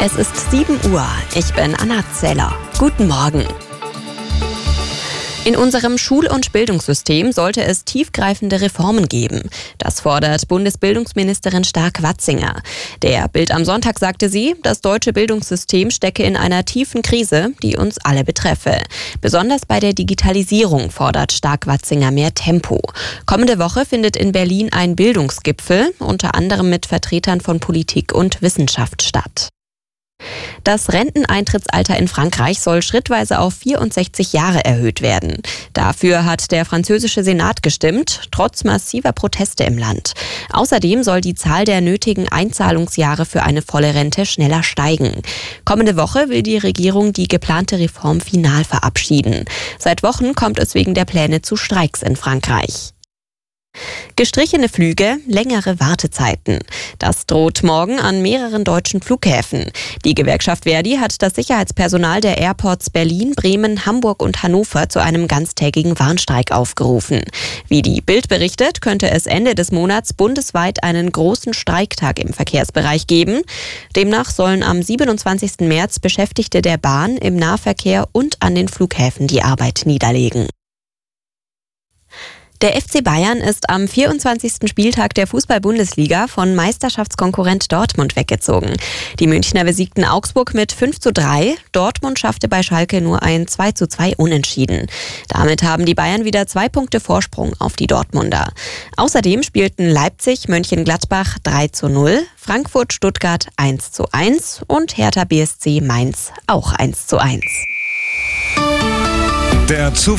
Es ist 7 Uhr. Ich bin Anna Zeller. Guten Morgen. In unserem Schul- und Bildungssystem sollte es tiefgreifende Reformen geben. Das fordert Bundesbildungsministerin Stark-Watzinger. Der Bild am Sonntag sagte sie, das deutsche Bildungssystem stecke in einer tiefen Krise, die uns alle betreffe. Besonders bei der Digitalisierung fordert Stark-Watzinger mehr Tempo. Kommende Woche findet in Berlin ein Bildungsgipfel, unter anderem mit Vertretern von Politik und Wissenschaft statt. Das Renteneintrittsalter in Frankreich soll schrittweise auf 64 Jahre erhöht werden. Dafür hat der französische Senat gestimmt, trotz massiver Proteste im Land. Außerdem soll die Zahl der nötigen Einzahlungsjahre für eine volle Rente schneller steigen. Kommende Woche will die Regierung die geplante Reform final verabschieden. Seit Wochen kommt es wegen der Pläne zu Streiks in Frankreich. Gestrichene Flüge, längere Wartezeiten. Das droht morgen an mehreren deutschen Flughäfen. Die Gewerkschaft Verdi hat das Sicherheitspersonal der Airports Berlin, Bremen, Hamburg und Hannover zu einem ganztägigen Warnstreik aufgerufen. Wie die Bild berichtet, könnte es Ende des Monats bundesweit einen großen Streiktag im Verkehrsbereich geben. Demnach sollen am 27. März Beschäftigte der Bahn im Nahverkehr und an den Flughäfen die Arbeit niederlegen. Der FC Bayern ist am 24. Spieltag der Fußball-Bundesliga von Meisterschaftskonkurrent Dortmund weggezogen. Die Münchner besiegten Augsburg mit 5 zu 3. Dortmund schaffte bei Schalke nur ein 2 zu 2 Unentschieden. Damit haben die Bayern wieder zwei Punkte Vorsprung auf die Dortmunder. Außerdem spielten Leipzig, Mönchengladbach 3 zu 0, Frankfurt, Stuttgart 1 zu 1 und Hertha BSC Mainz auch 1 zu 1. Der Zufall